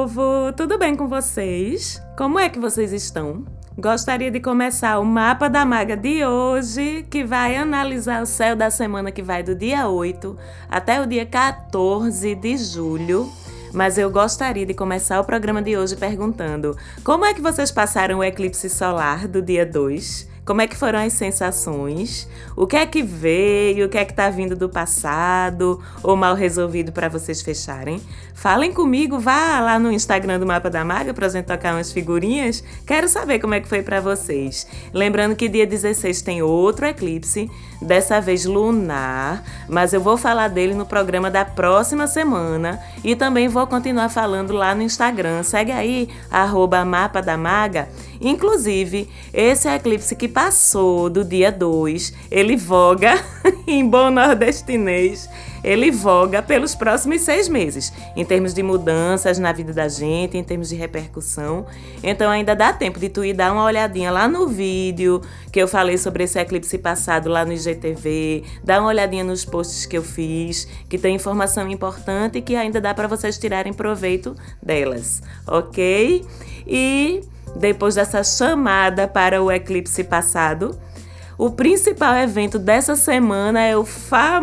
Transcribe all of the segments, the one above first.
povo? Tudo bem com vocês? Como é que vocês estão? Gostaria de começar o mapa da maga de hoje, que vai analisar o céu da semana que vai do dia 8 até o dia 14 de julho. Mas eu gostaria de começar o programa de hoje perguntando: como é que vocês passaram o eclipse solar do dia 2? Como é que foram as sensações? O que é que veio? O que é que tá vindo do passado ou mal resolvido para vocês fecharem? Falem comigo, vá lá no Instagram do Mapa da Maga pra gente tocar umas figurinhas. Quero saber como é que foi para vocês. Lembrando que dia 16 tem outro eclipse, dessa vez lunar, mas eu vou falar dele no programa da próxima semana e também vou continuar falando lá no Instagram. Segue aí, arroba Mapa da Maga Inclusive, esse eclipse que passou do dia 2, ele voga, em bom nordestinês, ele voga pelos próximos seis meses, em termos de mudanças na vida da gente, em termos de repercussão. Então ainda dá tempo de tu ir dar uma olhadinha lá no vídeo que eu falei sobre esse eclipse passado lá no IGTV, dá uma olhadinha nos posts que eu fiz, que tem informação importante e que ainda dá para vocês tirarem proveito delas, ok? E depois dessa chamada para o eclipse passado, o principal evento dessa semana é o famosíssimo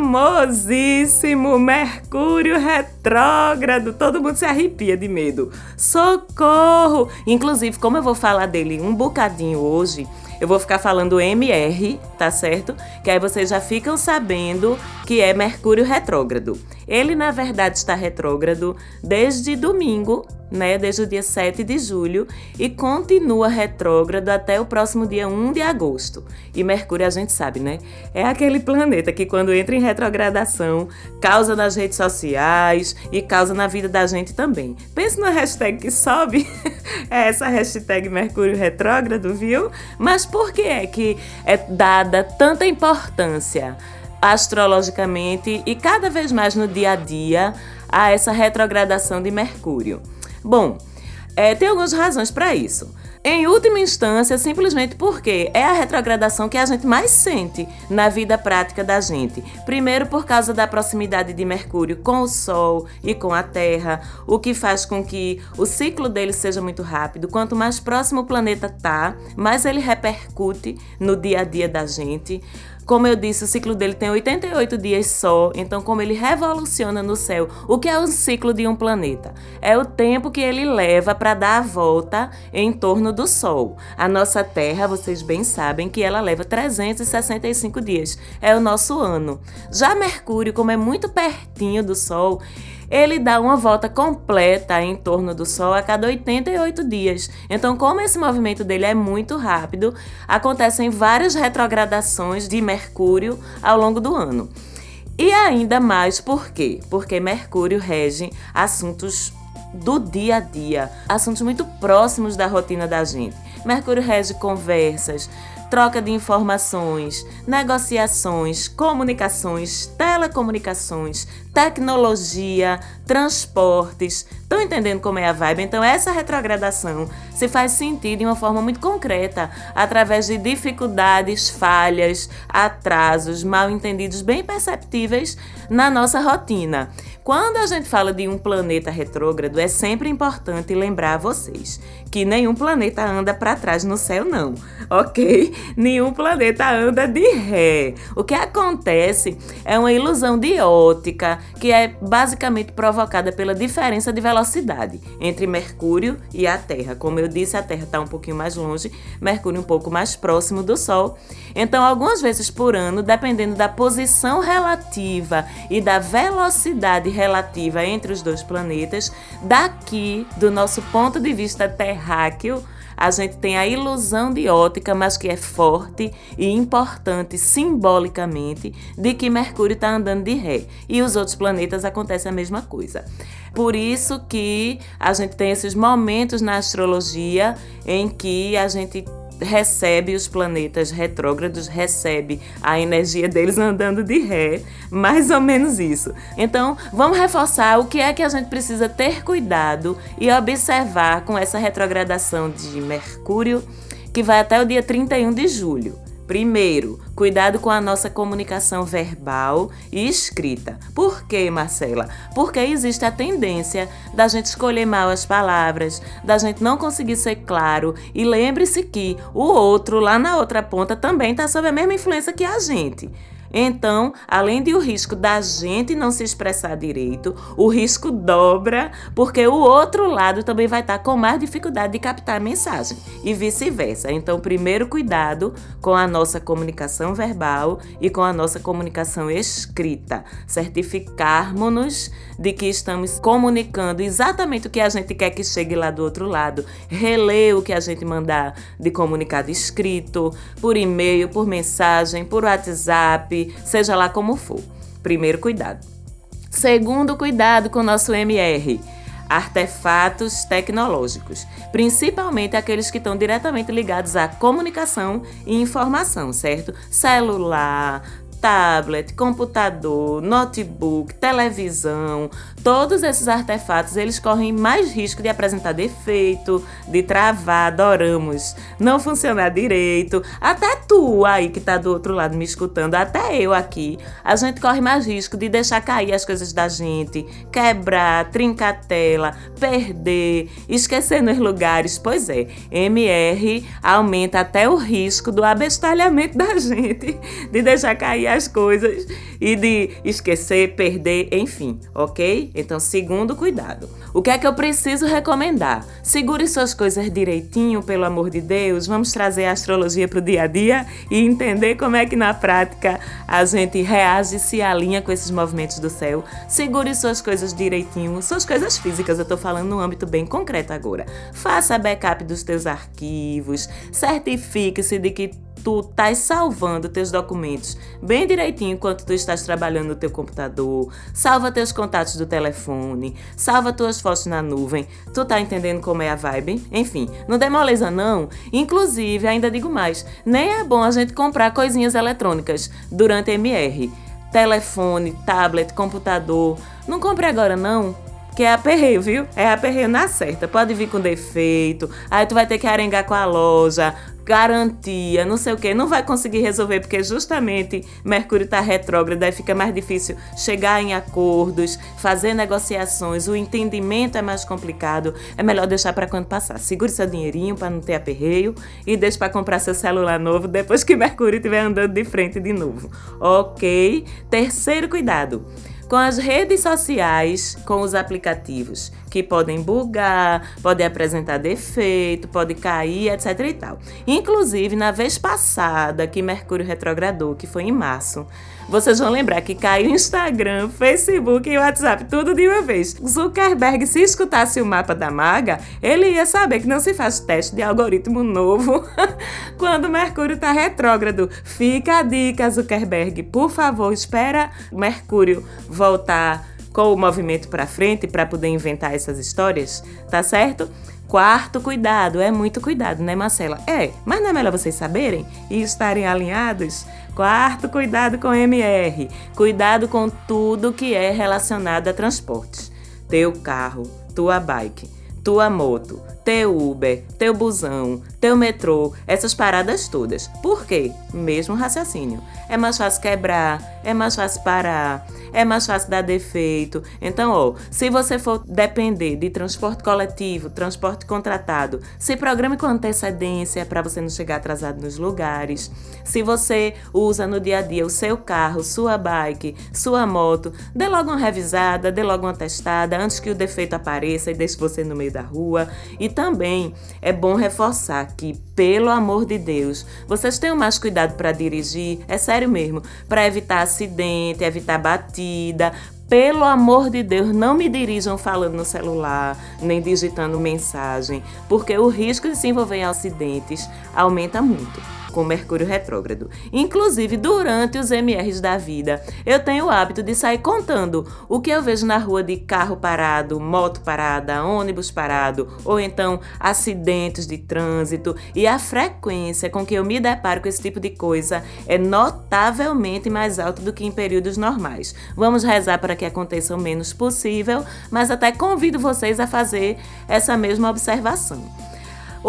Mercúrio retrógrado. Todo mundo se arrepia de medo. Socorro! Inclusive, como eu vou falar dele um bocadinho hoje, eu vou ficar falando MR, tá certo? Que aí vocês já ficam sabendo que é Mercúrio retrógrado. Ele, na verdade, está retrógrado desde domingo, né? Desde o dia 7 de julho e continua retrógrado até o próximo dia 1 de agosto. E Mercúrio, a gente sabe, né? É aquele planeta que, quando entra em retrogradação, causa nas redes sociais e causa na vida da gente também. Pense na hashtag que sobe, é essa hashtag Mercúrio retrógrado, viu? Mas por que é que é dada tanta importância astrologicamente e cada vez mais no dia a dia a essa retrogradação de Mercúrio? Bom, é, tem algumas razões para isso. Em última instância, simplesmente porque é a retrogradação que a gente mais sente na vida prática da gente. Primeiro, por causa da proximidade de Mercúrio com o Sol e com a Terra, o que faz com que o ciclo dele seja muito rápido. Quanto mais próximo o planeta tá, mais ele repercute no dia a dia da gente. Como eu disse, o ciclo dele tem 88 dias só, então como ele revoluciona no céu, o que é o ciclo de um planeta? É o tempo que ele leva para dar a volta em torno do Sol. A nossa Terra, vocês bem sabem que ela leva 365 dias. É o nosso ano. Já Mercúrio, como é muito pertinho do Sol, ele dá uma volta completa em torno do Sol a cada 88 dias. Então, como esse movimento dele é muito rápido, acontecem várias retrogradações de Mercúrio ao longo do ano. E ainda mais por quê? Porque Mercúrio rege assuntos do dia a dia, assuntos muito próximos da rotina da gente. Mercúrio rege conversas, troca de informações, negociações, comunicações, telecomunicações, tecnologia, transportes. Estão entendendo como é a vibe? Então, essa retrogradação se faz sentir de uma forma muito concreta, através de dificuldades, falhas, atrasos, mal entendidos bem perceptíveis na nossa rotina. Quando a gente fala de um planeta retrógrado, é sempre importante lembrar vocês que nenhum planeta anda para trás no céu, não, ok? Nenhum planeta anda de ré. O que acontece é uma ilusão de ótica que é basicamente provocada pela diferença de velocidade entre Mercúrio e a Terra. Como eu disse, a Terra está um pouquinho mais longe, Mercúrio um pouco mais próximo do Sol. Então, algumas vezes por ano, dependendo da posição relativa e da velocidade relativa entre os dois planetas, daqui, do nosso ponto de vista terráqueo, a gente tem a ilusão de ótica, mas que é forte e importante simbolicamente de que Mercúrio está andando de ré e os outros planetas acontece a mesma coisa. Por isso que a gente tem esses momentos na astrologia em que a gente recebe os planetas retrógrados, recebe a energia deles andando de ré, mais ou menos isso. Então, vamos reforçar o que é que a gente precisa ter cuidado e observar com essa retrogradação de Mercúrio, que vai até o dia 31 de julho. Primeiro, cuidado com a nossa comunicação verbal e escrita. Por quê, Marcela? Porque existe a tendência da gente escolher mal as palavras, da gente não conseguir ser claro. E lembre-se que o outro, lá na outra ponta, também está sob a mesma influência que a gente. Então, além de o risco da gente não se expressar direito, o risco dobra, porque o outro lado também vai estar com mais dificuldade de captar a mensagem e vice-versa. Então, primeiro cuidado com a nossa comunicação verbal e com a nossa comunicação escrita. Certificarmos-nos de que estamos comunicando exatamente o que a gente quer que chegue lá do outro lado. Reler o que a gente mandar de comunicado escrito, por e-mail, por mensagem, por WhatsApp seja lá como for. Primeiro cuidado. Segundo cuidado com o nosso MR artefatos tecnológicos, principalmente aqueles que estão diretamente ligados à comunicação e informação, certo? Celular, tablet, computador, notebook, televisão, todos esses artefatos eles correm mais risco de apresentar defeito, de travar, adoramos, não funcionar direito. Até tu aí que tá do outro lado me escutando, até eu aqui, a gente corre mais risco de deixar cair as coisas da gente, quebrar, trincar a tela, perder, esquecer nos lugares. Pois é, MR aumenta até o risco do abestalhamento da gente, de deixar cair as coisas e de esquecer, perder, enfim, ok? Então, segundo cuidado. O que é que eu preciso recomendar? Segure suas coisas direitinho, pelo amor de Deus. Vamos trazer a astrologia para o dia a dia e entender como é que na prática a gente reage e se alinha com esses movimentos do céu. Segure suas coisas direitinho, suas coisas físicas, eu estou falando num âmbito bem concreto agora. Faça backup dos teus arquivos, certifique-se de que tu estás salvando teus documentos bem direitinho enquanto tu estás trabalhando no teu computador, salva teus contatos do telefone, salva tuas fotos na nuvem. Tu tá entendendo como é a vibe? Enfim, não dê moleza não. Inclusive, ainda digo mais, nem é bom a gente comprar coisinhas eletrônicas durante MR. Telefone, tablet, computador. Não compre agora não, que é aperreio, viu? É aperreio na certa. Pode vir com defeito, aí tu vai ter que arengar com a loja, garantia, não sei o que, não vai conseguir resolver porque justamente Mercúrio está retrógrado, aí fica mais difícil chegar em acordos, fazer negociações, o entendimento é mais complicado. É melhor deixar para quando passar. Segure seu dinheirinho para não ter aperreio e deixe para comprar seu celular novo depois que Mercúrio estiver andando de frente de novo. Ok? Terceiro cuidado com as redes sociais, com os aplicativos que podem bugar, podem apresentar defeito, pode cair, etc e tal. Inclusive, na vez passada que Mercúrio retrogradou, que foi em março, vocês vão lembrar que caiu Instagram, Facebook e WhatsApp, tudo de uma vez. Zuckerberg, se escutasse o mapa da maga, ele ia saber que não se faz teste de algoritmo novo quando Mercúrio está retrógrado. Fica a dica, Zuckerberg. Por favor, espera Mercúrio voltar com o movimento para frente para poder inventar essas histórias, tá certo? Quarto cuidado, é muito cuidado, né, Marcela? É, mas não é melhor vocês saberem e estarem alinhados? Quarto cuidado com MR, cuidado com tudo que é relacionado a transportes. Teu carro, tua bike, tua moto, teu Uber, teu busão, teu metrô, essas paradas todas. Por quê? Mesmo raciocínio. É mais fácil quebrar, é mais fácil parar, é mais fácil dar defeito. Então, ó, se você for depender de transporte coletivo, transporte contratado, se programe com antecedência para você não chegar atrasado nos lugares. Se você usa no dia a dia o seu carro, sua bike, sua moto, dê logo uma revisada, dê logo uma testada antes que o defeito apareça e deixe você no meio da rua. E também é bom reforçar que, pelo amor de Deus, vocês tenham mais cuidado para dirigir, é sério mesmo, para evitar acidente, evitar batida, pelo amor de Deus, não me dirijam falando no celular, nem digitando mensagem, porque o risco de se envolver em acidentes aumenta muito com Mercúrio retrógrado. Inclusive, durante os MRs da vida, eu tenho o hábito de sair contando o que eu vejo na rua de carro parado, moto parada, ônibus parado, ou então acidentes de trânsito, e a frequência com que eu me deparo com esse tipo de coisa é notavelmente mais alta do que em períodos normais. Vamos rezar para que aconteça o menos possível, mas até convido vocês a fazer essa mesma observação.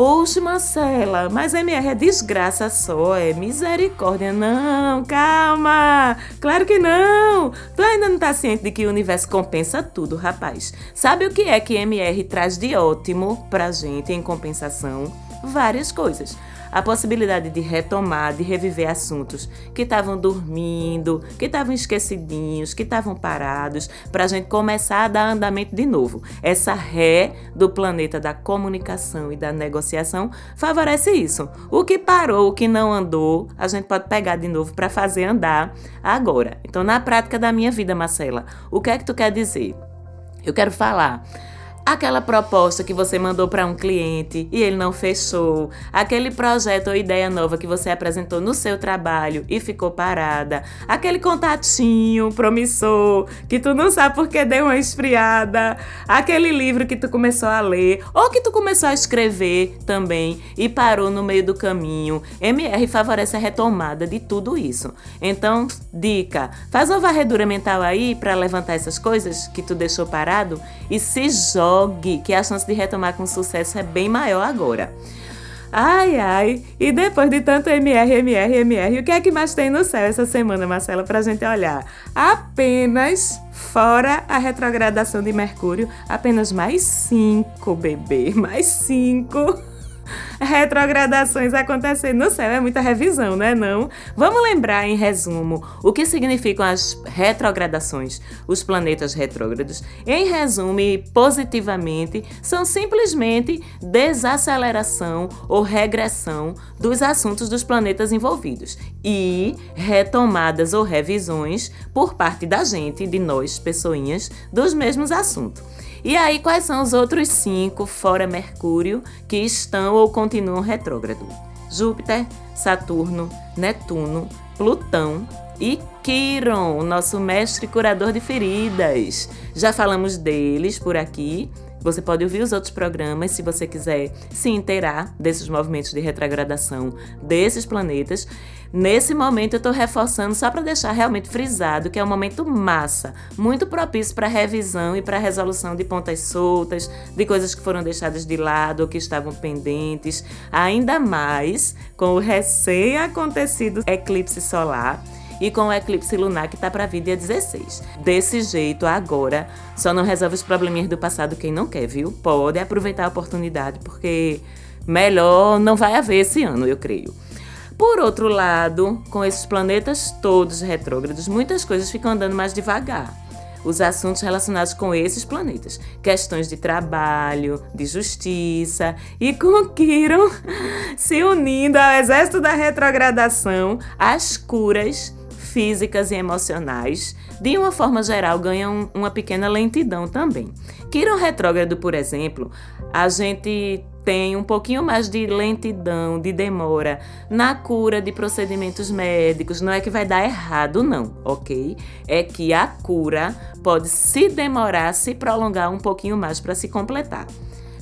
Oxe, Marcela, mas MR é desgraça só, é misericórdia. Não, calma. Claro que não. Tu ainda não tá ciente de que o universo compensa tudo, rapaz. Sabe o que é que MR traz de ótimo pra gente em compensação? Várias coisas a possibilidade de retomar, de reviver assuntos que estavam dormindo, que estavam esquecidinhos, que estavam parados, para a gente começar a dar andamento de novo. Essa ré do planeta da comunicação e da negociação favorece isso. O que parou, o que não andou, a gente pode pegar de novo para fazer andar agora. Então, na prática da minha vida, Marcela, o que é que tu quer dizer? Eu quero falar aquela proposta que você mandou para um cliente e ele não fechou, aquele projeto ou ideia nova que você apresentou no seu trabalho e ficou parada, aquele contatinho promissor que tu não sabe porque deu uma esfriada, aquele livro que tu começou a ler ou que tu começou a escrever também e parou no meio do caminho. MR favorece a retomada de tudo isso. Então, dica, faz uma varredura mental aí para levantar essas coisas que tu deixou parado e se joga que a chance de retomar com sucesso é bem maior agora. Ai, ai, e depois de tanto MR, MR, MR, o que é que mais tem no céu essa semana, Marcela, pra gente olhar? Apenas, fora a retrogradação de Mercúrio, apenas mais cinco, bebê, mais cinco retrogradações acontecendo no céu. É muita revisão, né? Não? Vamos lembrar, em resumo, o que significam as retrogradações, os planetas retrógrados. Em resumo, positivamente, são simplesmente desaceleração ou regressão dos assuntos dos planetas envolvidos e retomadas ou revisões por parte da gente, de nós, pessoinhas, dos mesmos assuntos. E aí, quais são os outros cinco, fora Mercúrio, que estão ou continuam retrógrado? Júpiter, Saturno, Netuno, Plutão e Quiron, nosso mestre curador de feridas. Já falamos deles por aqui você pode ouvir os outros programas se você quiser se inteirar desses movimentos de retrogradação desses planetas. Nesse momento eu estou reforçando só para deixar realmente frisado que é um momento massa, muito propício para revisão e para resolução de pontas soltas, de coisas que foram deixadas de lado ou que estavam pendentes, ainda mais com o recém-acontecido eclipse solar e com o eclipse lunar que está para vir dia 16. Desse jeito, agora, só não resolve os probleminhas do passado quem não quer, viu? Pode aproveitar a oportunidade, porque melhor não vai haver esse ano, eu creio. Por outro lado, com esses planetas todos retrógrados, muitas coisas ficam andando mais devagar os assuntos relacionados com esses planetas, questões de trabalho, de justiça e com Quiron se unindo ao exército da retrogradação, as curas físicas e emocionais, de uma forma geral, ganham uma pequena lentidão também. Quiron retrógrado, por exemplo, a gente tem um pouquinho mais de lentidão, de demora na cura de procedimentos médicos. Não é que vai dar errado, não, ok? É que a cura pode se demorar, se prolongar um pouquinho mais para se completar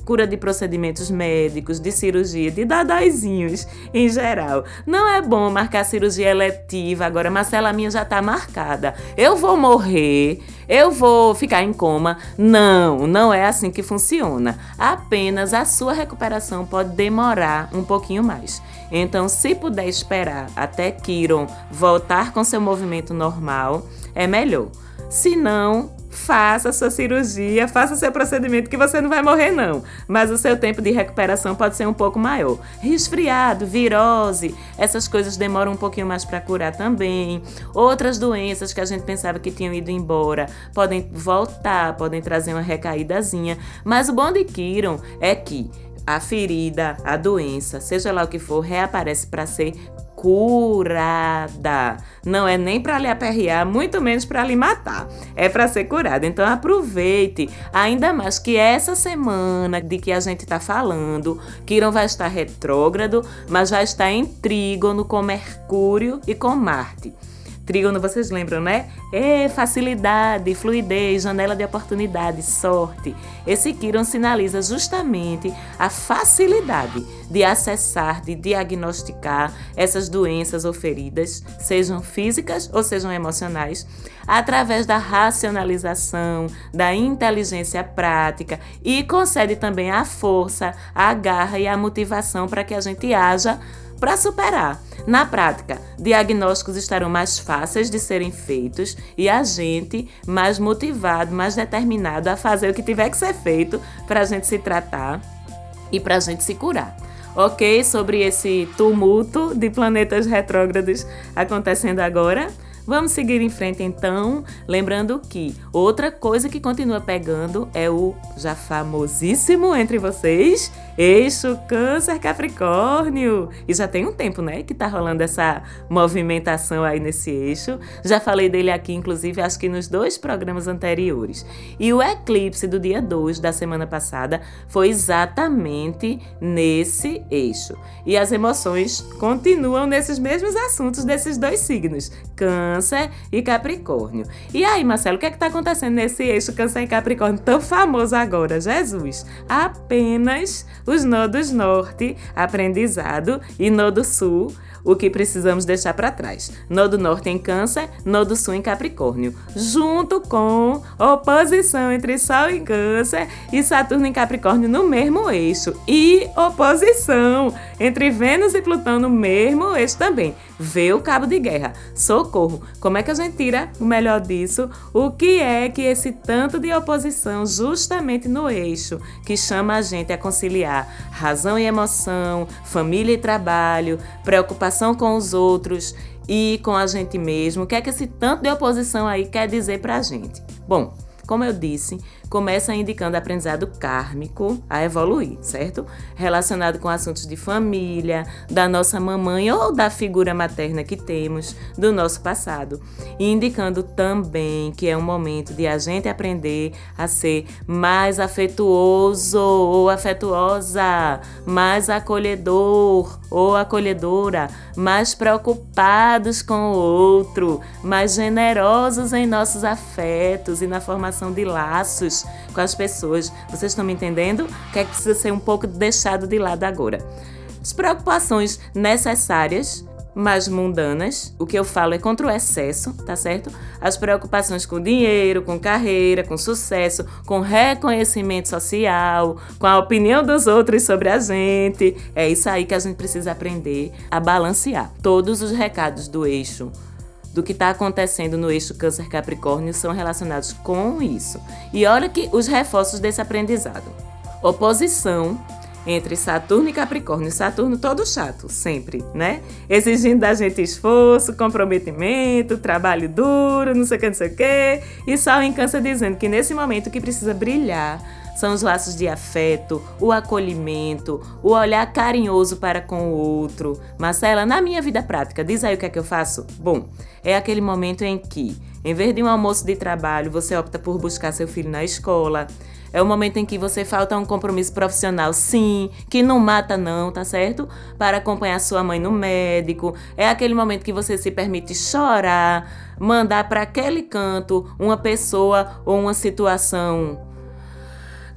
cura de procedimentos médicos, de cirurgia, de dadaizinhos em geral. Não é bom marcar cirurgia eletiva agora, Marcela, minha já tá marcada. Eu vou morrer, eu vou ficar em coma. Não, não é assim que funciona. Apenas a sua recuperação pode demorar um pouquinho mais. Então, se puder esperar até Kiron voltar com seu movimento normal, é melhor. Se não, faça sua cirurgia, faça seu procedimento que você não vai morrer não, mas o seu tempo de recuperação pode ser um pouco maior. Resfriado, virose, essas coisas demoram um pouquinho mais para curar também. Outras doenças que a gente pensava que tinham ido embora podem voltar, podem trazer uma recaídazinha, mas o bom de Kiron é que a ferida, a doença, seja lá o que for, reaparece para ser curada. Não é nem para lhe aperrear, muito menos para lhe matar. É para ser curada. Então aproveite, ainda mais que essa semana de que a gente está falando, Quirón vai estar retrógrado, mas já está em trígono com Mercúrio e com Marte. Trígono, vocês lembram, né? É facilidade, fluidez, janela de oportunidade, sorte. Esse Quiron sinaliza justamente a facilidade de acessar, de diagnosticar essas doenças ou feridas, sejam físicas ou sejam emocionais, através da racionalização, da inteligência prática e concede também a força, a garra e a motivação para que a gente haja para superar. Na prática, diagnósticos estarão mais fáceis de serem feitos e a gente mais motivado, mais determinado a fazer o que tiver que ser feito para a gente se tratar e para a gente se curar. Ok? Sobre esse tumulto de planetas retrógrados acontecendo agora. Vamos seguir em frente então, lembrando que outra coisa que continua pegando é o já famosíssimo entre vocês Eixo Câncer Capricórnio. E já tem um tempo, né, que tá rolando essa movimentação aí nesse eixo. Já falei dele aqui, inclusive, acho que nos dois programas anteriores. E o eclipse do dia 2 da semana passada foi exatamente nesse eixo. E as emoções continuam nesses mesmos assuntos desses dois signos, Câncer e Capricórnio. E aí, Marcelo, o que é que tá acontecendo nesse eixo Câncer e Capricórnio tão famoso agora? Jesus, apenas os nodos norte, aprendizado, e nodo sul, o que precisamos deixar para trás. Nodo norte em Câncer, nodo sul em Capricórnio, junto com oposição entre Sol em Câncer e Saturno em Capricórnio no mesmo eixo e oposição entre Vênus e Plutão no mesmo eixo também. Vê o cabo de guerra. Socorro! Como é que a gente tira o melhor disso? O que é que esse tanto de oposição, justamente no eixo, que chama a gente a conciliar razão e emoção, família e trabalho, preocupação com os outros e com a gente mesmo? O que é que esse tanto de oposição aí quer dizer pra gente? Bom, como eu disse, começa indicando aprendizado kármico a evoluir, certo? Relacionado com assuntos de família, da nossa mamãe ou da figura materna que temos, do nosso passado. E indicando também que é um momento de a gente aprender a ser mais afetuoso ou afetuosa, mais acolhedor ou acolhedora, mais preocupados com o outro, mais generosos em nossos afetos e na formação de laços com as pessoas. Vocês estão me entendendo? O que é que precisa ser um pouco deixado de lado agora? As preocupações necessárias mais mundanas. O que eu falo é contra o excesso, tá certo? As preocupações com dinheiro, com carreira, com sucesso, com reconhecimento social, com a opinião dos outros sobre a gente. É isso aí que a gente precisa aprender a balancear. Todos os recados do eixo do que está acontecendo no eixo Câncer Capricórnio são relacionados com isso. E olha que os reforços desse aprendizado. Oposição entre Saturno e Capricórnio. Saturno todo chato, sempre, né? Exigindo da gente esforço, comprometimento, trabalho duro, não sei o que, não sei o que. E Sol em Câncer dizendo que nesse momento que precisa brilhar são os laços de afeto, o acolhimento, o olhar carinhoso para com o outro. Marcela, na minha vida prática, diz aí o que é que eu faço? Bom, é aquele momento em que, em vez de um almoço de trabalho, você opta por buscar seu filho na escola. É o momento em que você falta um compromisso profissional, sim, que não mata não, tá certo? Para acompanhar sua mãe no médico. É aquele momento que você se permite chorar, mandar para aquele canto uma pessoa ou uma situação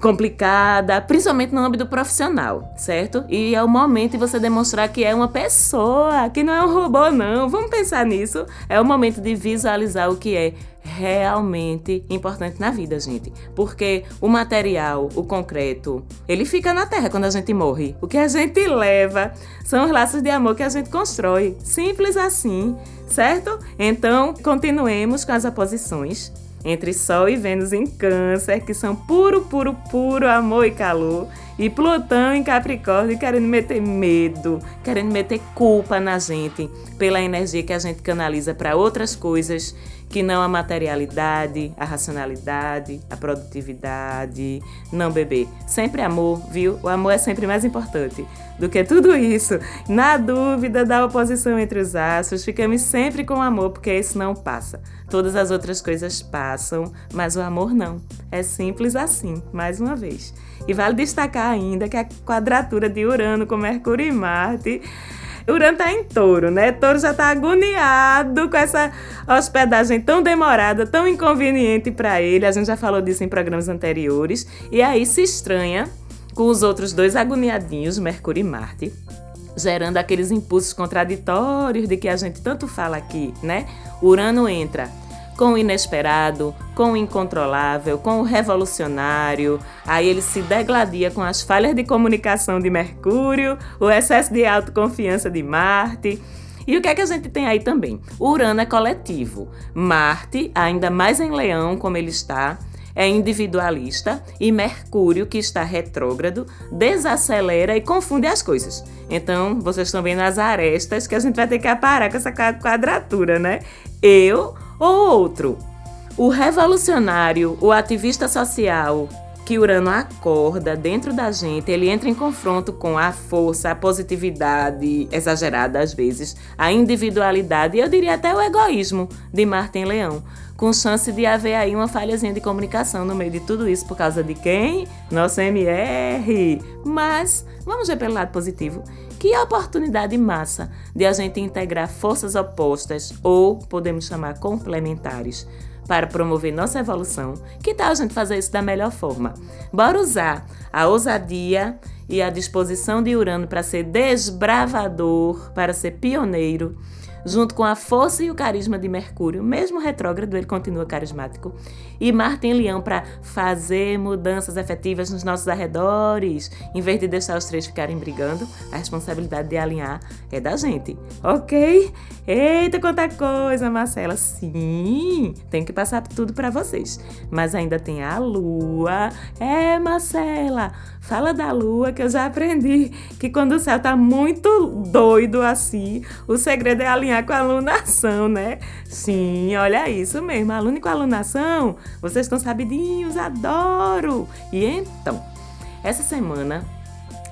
complicada, principalmente no âmbito profissional, certo? E é o momento de você demonstrar que é uma pessoa, que não é um robô, não. Vamos pensar nisso. É o momento de visualizar o que é realmente importante na vida, gente. Porque o material, o concreto, ele fica na terra quando a gente morre. O que a gente leva são os laços de amor que a gente constrói. Simples assim, certo? Então, continuemos com as oposições entre Sol e Vênus em Câncer, que são puro, puro, puro amor e calor, e Plutão em Capricórnio querendo meter medo, querendo meter culpa na gente pela energia que a gente canaliza para outras coisas que não a materialidade, a racionalidade, a produtividade. Não, bebê. Sempre amor, viu? O amor é sempre mais importante do que tudo isso. Na dúvida da oposição entre os astros, ficamos sempre com o amor, porque isso não passa. Todas as outras coisas passam, mas o amor não. É simples assim, mais uma vez. E vale destacar ainda que a quadratura de Urano com Mercúrio e Marte Urano tá em touro, né? Touro já tá agoniado com essa hospedagem tão demorada, tão inconveniente para ele. A gente já falou disso em programas anteriores. E aí se estranha com os outros dois agoniadinhos, Mercúrio e Marte, gerando aqueles impulsos contraditórios de que a gente tanto fala aqui, né? Urano entra com o inesperado, com o incontrolável, com o revolucionário. Aí ele se degladia com as falhas de comunicação de Mercúrio, o excesso de autoconfiança de Marte. E o que é que a gente tem aí também? Urano é coletivo. Marte, ainda mais em Leão, como ele está, é individualista e Mercúrio, que está retrógrado, desacelera e confunde as coisas. Então, vocês estão vendo as arestas que a gente vai ter que aparar com essa quadratura, né? Eu ou outro. O revolucionário, o ativista social, que Urano acorda dentro da gente, ele entra em confronto com a força, a positividade exagerada às vezes, a individualidade e eu diria até o egoísmo de Martin Leão, com chance de haver aí uma falhazinha de comunicação no meio de tudo isso por causa de quem? Nosso MR. Mas vamos ver pelo lado positivo. Que oportunidade massa de a gente integrar forças opostas ou podemos chamar complementares para promover nossa evolução. Que tal a gente fazer isso da melhor forma? Bora usar a ousadia e a disposição de Urano para ser desbravador, para ser pioneiro junto com a força e o carisma de Mercúrio, mesmo retrógrado, ele continua carismático, e Marte em Leão para fazer mudanças efetivas nos nossos arredores, em vez de deixar os três ficarem brigando, a responsabilidade de alinhar é da gente, ok? Eita, quanta coisa, Marcela! Sim, tenho que passar tudo para vocês, mas ainda tem a Lua. É, Marcela, fala da Lua que eu já aprendi que quando o céu tá muito doido assim, o segredo é alinhar com a alunação, né? Sim, olha isso mesmo, aluno com alunação, vocês estão sabidinhos, adoro! E então, essa semana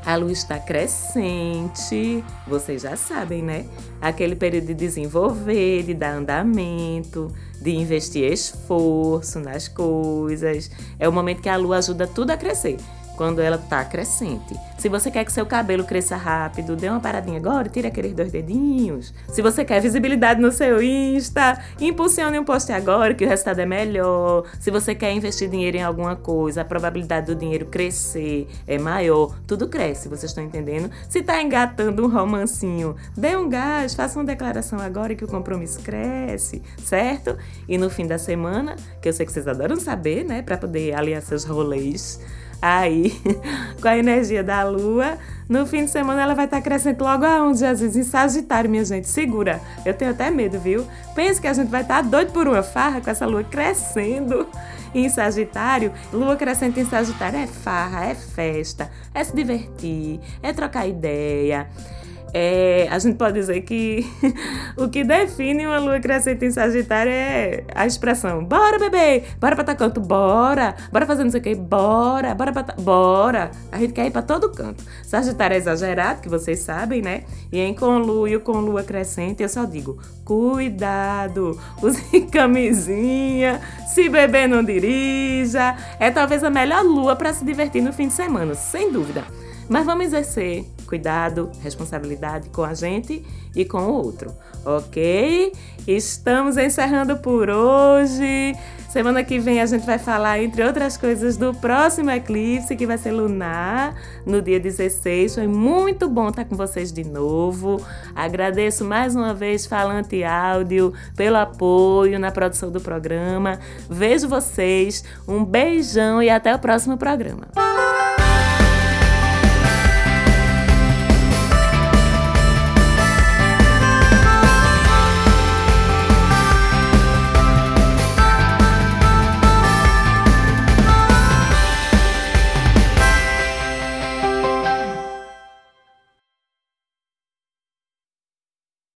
a luz está crescente, vocês já sabem, né? Aquele período de desenvolver, de dar andamento, de investir esforço nas coisas. É o momento que a lua ajuda tudo a crescer quando ela tá crescente. Se você quer que seu cabelo cresça rápido, dê uma paradinha agora, tira aqueles dois dedinhos. Se você quer visibilidade no seu Insta, impulsione um post agora que o resultado é melhor. Se você quer investir dinheiro em alguma coisa, a probabilidade do dinheiro crescer é maior. Tudo cresce, vocês estão entendendo? Se tá engatando um romancinho, dê um gás, faça uma declaração agora que o compromisso cresce, certo? E no fim da semana, que eu sei que vocês adoram saber, né, para poder aliar seus rolês Aí, com a energia da lua, no fim de semana ela vai estar crescendo logo aonde, Jesus? Em Sagitário, minha gente. Segura. Eu tenho até medo, viu? Pense que a gente vai estar doido por uma farra com essa lua crescendo em Sagitário. Lua crescente em Sagitário é farra, é festa, é se divertir, é trocar ideia é, a gente pode dizer que o que define uma lua crescente em Sagitário é a expressão bora bebê, bora pra tá canto, bora, bora fazer não sei o que, bora, bora pra tá, bora. A gente quer ir pra todo canto. Sagitário é exagerado, que vocês sabem, né? E em conluio com lua crescente, eu só digo cuidado, use camisinha, se beber não dirija. É talvez a melhor lua para se divertir no fim de semana, sem dúvida. Mas vamos exercer cuidado, responsabilidade com a gente e com o outro, ok? Estamos encerrando por hoje. Semana que vem a gente vai falar, entre outras coisas, do próximo eclipse, que vai ser lunar, no dia 16. Foi muito bom estar com vocês de novo. Agradeço mais uma vez Falante Áudio pelo apoio na produção do programa. Vejo vocês. Um beijão e até o próximo programa.